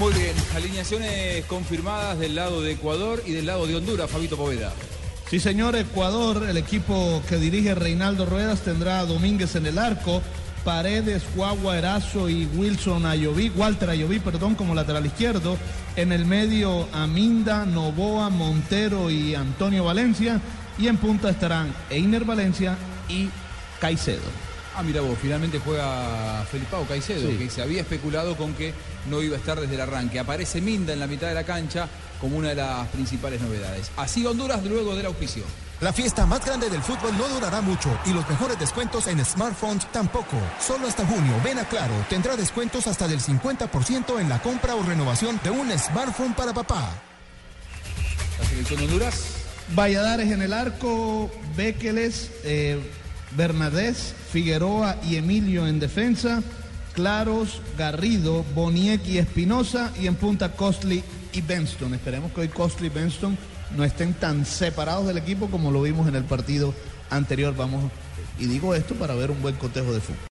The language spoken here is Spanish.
Muy bien, alineaciones confirmadas del lado de Ecuador y del lado de Honduras, Fabito Poveda. Sí, señor, Ecuador, el equipo que dirige Reinaldo Ruedas tendrá a Domínguez en el arco, Paredes, Guagua, Erazo y Wilson Ayoví, Walter Ayoví, perdón, como lateral izquierdo. En el medio, Aminda, Novoa, Montero y Antonio Valencia. Y en punta estarán Einer Valencia y Caicedo. Ah, mira vos, finalmente juega Felipao Caicedo, Sí. que se había especulado con que no iba a estar desde el arranque. Aparece Minda en la mitad de la cancha como una de las principales novedades. Así Honduras luego del auspicio. La fiesta más grande del fútbol no durará mucho y los mejores descuentos en smartphones tampoco. Solo hasta junio, ven a Claro, tendrá descuentos hasta del 50% en la compra o renovación de un smartphone para papá. La selección de Honduras. Valladares en el arco, Béqueles, eh, Bernadés, Figueroa y Emilio en defensa, Claros, Garrido, Boniek y Espinosa y en punta Costly y Benston. Esperemos que hoy Costly y Benston no estén tan separados del equipo como lo vimos en el partido anterior. Vamos, y digo esto para ver un buen cotejo de fútbol.